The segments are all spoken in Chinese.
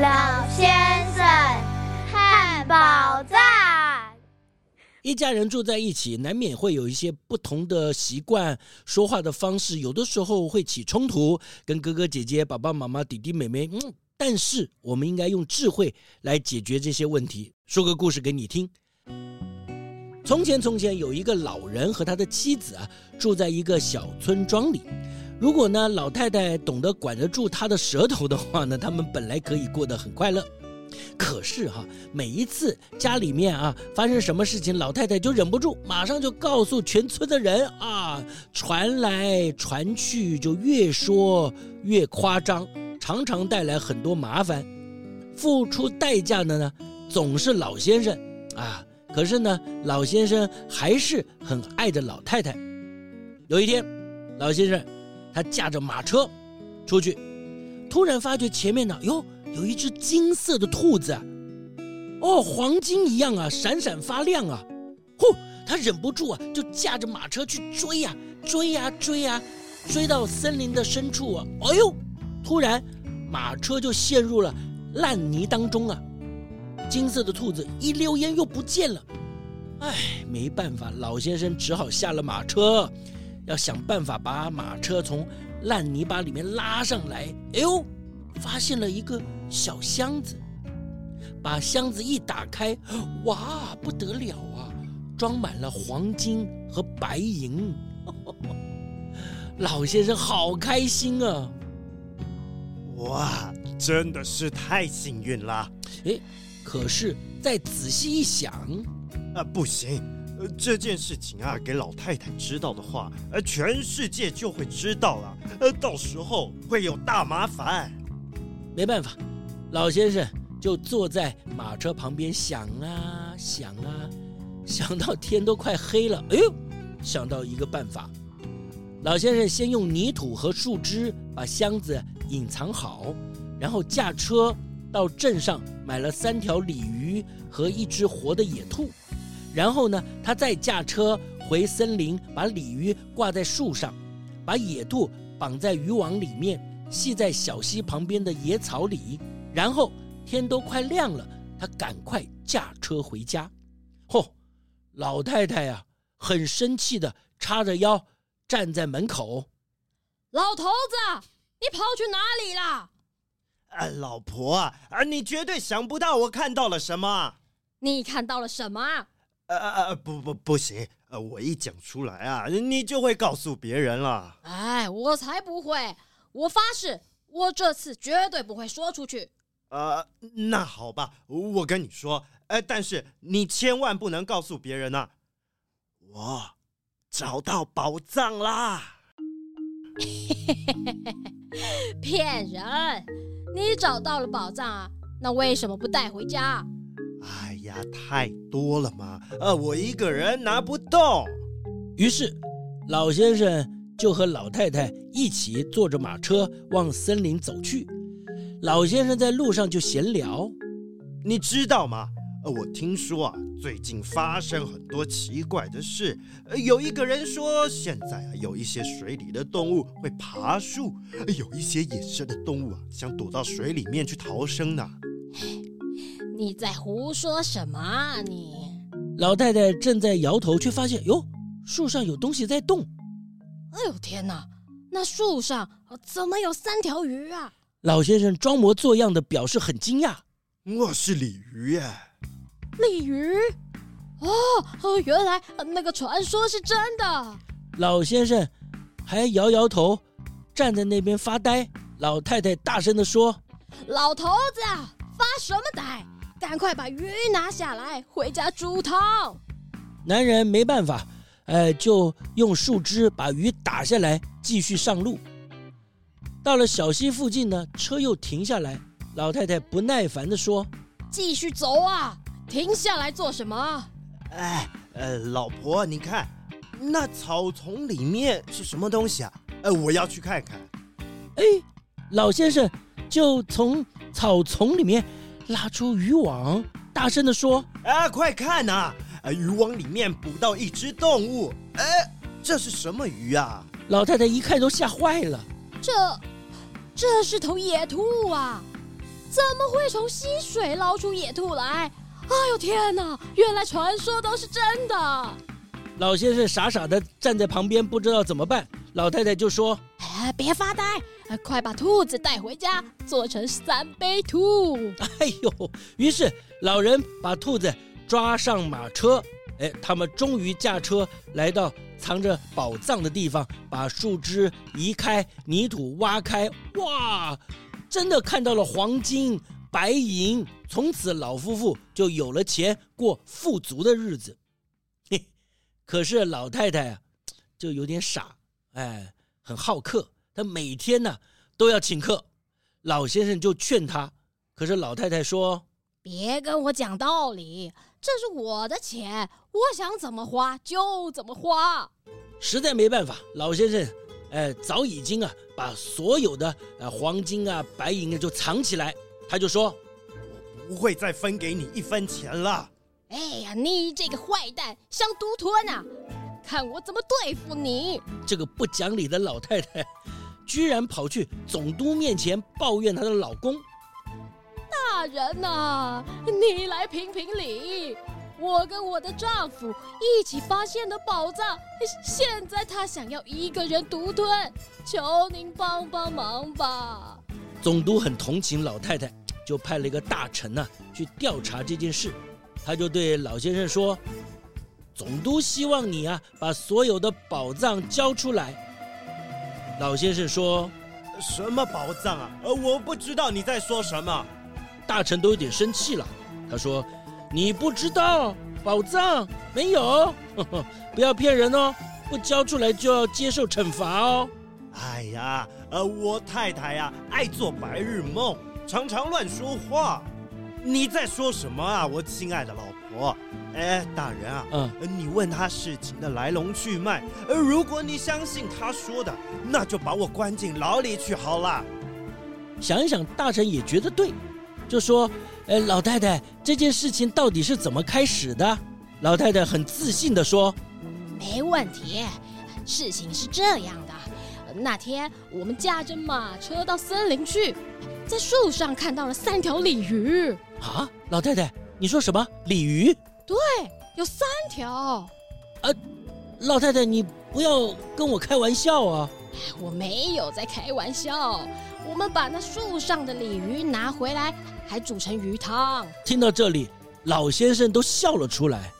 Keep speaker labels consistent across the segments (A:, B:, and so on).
A: 老先生，汉堡站。
B: 一家人住在一起，难免会有一些不同的习惯，说话的方式，有的时候会起冲突，跟哥哥姐姐、爸爸妈妈、弟弟妹妹。嗯，但是我们应该用智慧来解决这些问题。说个故事给你听。从前，从前有一个老人和他的妻子啊，住在一个小村庄里。如果呢，老太太懂得管得住她的舌头的话呢，他们本来可以过得很快乐。可是哈，每一次家里面啊发生什么事情，老太太就忍不住，马上就告诉全村的人啊，传来传去，就越说越夸张，常常带来很多麻烦。付出代价的呢，总是老先生啊。可是呢，老先生还是很爱着老太太。有一天，老先生他驾着马车出去，突然发觉前面呢，哟。有一只金色的兔子，哦，黄金一样啊，闪闪发亮啊！呼，他忍不住啊，就驾着马车去追呀，追呀，追呀，追到森林的深处啊！哎呦，突然马车就陷入了烂泥当中啊！金色的兔子一溜烟又不见了。哎，没办法，老先生只好下了马车，要想办法把马车从烂泥巴里面拉上来。哎呦，发现了一个。小箱子，把箱子一打开，哇，不得了啊！装满了黄金和白银，老先生好开心啊！
C: 哇，真的是太幸运了！
B: 哎，可是再仔细一想，
C: 啊，不行，这件事情啊，给老太太知道的话，呃，全世界就会知道了，呃，到时候会有大麻烦。
B: 没办法。老先生就坐在马车旁边想啊想啊，想到天都快黑了。哎呦，想到一个办法。老先生先用泥土和树枝把箱子隐藏好，然后驾车到镇上买了三条鲤鱼和一只活的野兔。然后呢，他再驾车回森林，把鲤鱼挂在树上，把野兔绑在渔网里面，系在小溪旁边的野草里。然后天都快亮了，他赶快驾车回家。嚯、哦，老太太呀、啊，很生气的叉着腰站在门口。
D: 老头子，你跑去哪里了？
C: 啊，老婆啊，你绝对想不到我看到了什么。
D: 你看到了什么？
C: 呃呃呃，不不不行，呃，我一讲出来啊，你就会告诉别人了。
D: 哎，我才不会！我发誓，我这次绝对不会说出去。
C: 呃，那好吧，我跟你说，呃，但是你千万不能告诉别人呐。我找到宝藏啦！
D: 骗人！你找到了宝藏啊？那为什么不带回家？
C: 哎呀，太多了嘛，呃，我一个人拿不动。
B: 于是，老先生就和老太太一起坐着马车往森林走去。老先生在路上就闲聊，
C: 你知道吗？呃，我听说啊，最近发生很多奇怪的事。呃，有一个人说，现在啊，有一些水里的动物会爬树，有一些野生的动物啊，想躲到水里面去逃生呢。
D: 你在胡说什么啊你？
B: 老太太正在摇头，却发现哟，树上有东西在动。
D: 哎呦天哪，那树上怎么有三条鱼啊？
B: 老先生装模作样的表示很惊讶：“
C: 我是鲤鱼耶！”
D: 鲤鱼？哦，原来那个传说是真的。
B: 老先生还摇摇头，站在那边发呆。老太太大声地说：“
D: 老头子，发什么呆？赶快把鱼拿下来，回家煮汤。”
B: 男人没办法，呃，就用树枝把鱼打下来，继续上路。到了小溪附近呢，车又停下来。老太太不耐烦地说：“
D: 继续走啊，停下来做什么？”
C: 哎，呃，老婆，你看，那草丛里面是什么东西啊？呃，我要去看看。
B: 哎，老先生就从草丛里面拉出渔网，大声的说：“
C: 啊，快看呐！啊，渔网里面捕到一只动物。哎，这是什么鱼啊？”
B: 老太太一看都吓坏了。
D: 这，这是头野兔啊！怎么会从溪水捞出野兔来？哎呦天哪！原来传说都是真的。
B: 老先生傻傻的站在旁边，不知道怎么办。老太太就
D: 说：“别发呆，快把兔子带回家，做成三杯兔。”
B: 哎呦！于是老人把兔子抓上马车，哎，他们终于驾车来到藏着宝藏的地方，把树枝移开，泥土挖开，哇！真的看到了黄金。白银，从此老夫妇就有了钱过富足的日子。嘿，可是老太太啊，就有点傻，哎，很好客，他每天呢都要请客。老先生就劝他，可是老太太说：“
D: 别跟我讲道理，这是我的钱，我想怎么花就怎么花。”
B: 实在没办法，老先生呃，早已经啊把所有的呃黄金啊白银啊就藏起来。他就说：“
C: 我不会再分给你一分钱了。”
D: 哎呀，你这个坏蛋，想独吞啊！看我怎么对付你！
B: 这个不讲理的老太太，居然跑去总督面前抱怨她的老公。
D: 大人呐，你来评评理！我跟我的丈夫一起发现的宝藏，现在他想要一个人独吞，求您帮帮忙吧！
B: 总督很同情老太太。就派了一个大臣呢、啊、去调查这件事，他就对老先生说：“总督希望你啊把所有的宝藏交出来。”老先生说：“
C: 什么宝藏啊？呃，我不知道你在说什么。”
B: 大臣都有点生气了，他说：“你不知道宝藏没有？呵呵，不要骗人哦！不交出来就要接受惩罚哦。”
C: 哎呀，呃，我太太呀、啊、爱做白日梦。常常乱说话，你在说什么啊，我亲爱的老婆？哎，大人啊，
B: 嗯，
C: 你问他事情的来龙去脉，而，如果你相信他说的，那就把我关进牢里去好了。
B: 想一想，大臣也觉得对，就说：“呃，老太太，这件事情到底是怎么开始的？”老太太很自信地说：“
D: 没问题，事情是这样的。那天我们驾着马车到森林去。”在树上看到了三条鲤鱼
B: 啊！老太太，你说什么？鲤鱼？
D: 对，有三条。
B: 呃，老太太，你不要跟我开玩笑啊！
D: 我没有在开玩笑。我们把那树上的鲤鱼拿回来，还煮成鱼汤。
B: 听到这里，老先生都笑了出来。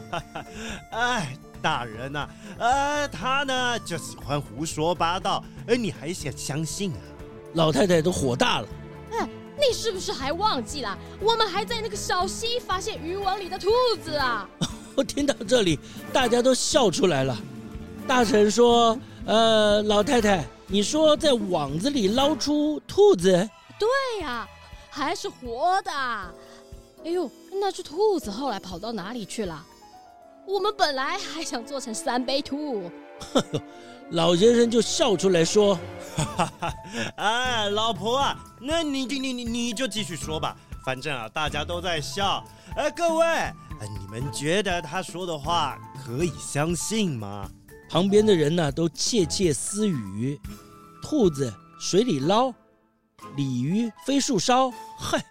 C: 哎，大人呐、啊，呃，他呢就喜欢胡说八道，而你还想相信啊？
B: 老太太都火大了。
D: 哎，你是不是还忘记了？我们还在那个小溪发现渔网里的兔子啊！
B: 我听到这里，大家都笑出来了。大臣说：“呃，老太太，你说在网子里捞出兔子？
D: 对呀，还是活的。哎呦，那只兔子后来跑到哪里去了？我们本来还想做成三杯兔。”
B: 老先生就笑出来说。
C: 哈哈哈！哎，老婆啊，那你你你你就继续说吧，反正啊，大家都在笑。哎，各位，你们觉得他说的话可以相信吗？
B: 旁边的人呢，都窃窃私语。兔子水里捞，鲤鱼飞树梢。嗨，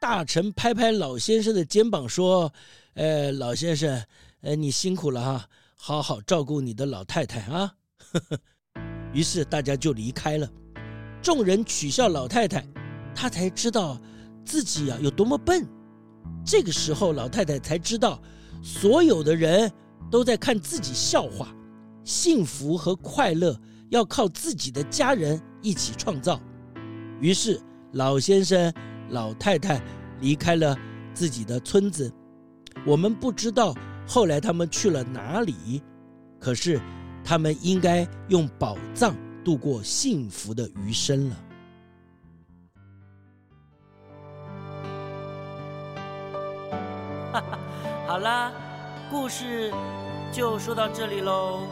B: 大臣拍拍老先生的肩膀说：“呃，老先生，呃，你辛苦了哈，好好照顾你的老太太啊。”于是大家就离开了，众人取笑老太太，她才知道自己啊有多么笨。这个时候，老太太才知道，所有的人都在看自己笑话，幸福和快乐要靠自己的家人一起创造。于是，老先生、老太太离开了自己的村子。我们不知道后来他们去了哪里，可是。他们应该用宝藏
E: 度过幸福的余生了。
F: 哈哈，好啦，故事就说到这里喽。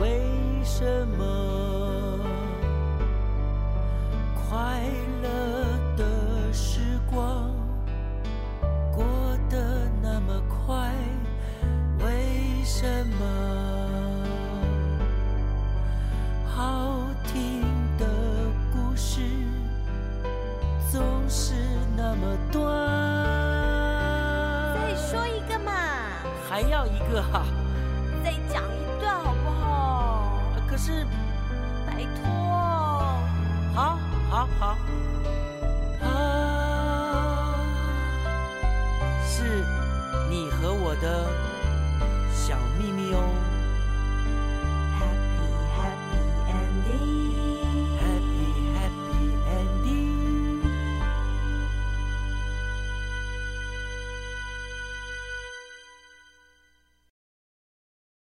F: 为什
B: 么
F: 还要一个哈？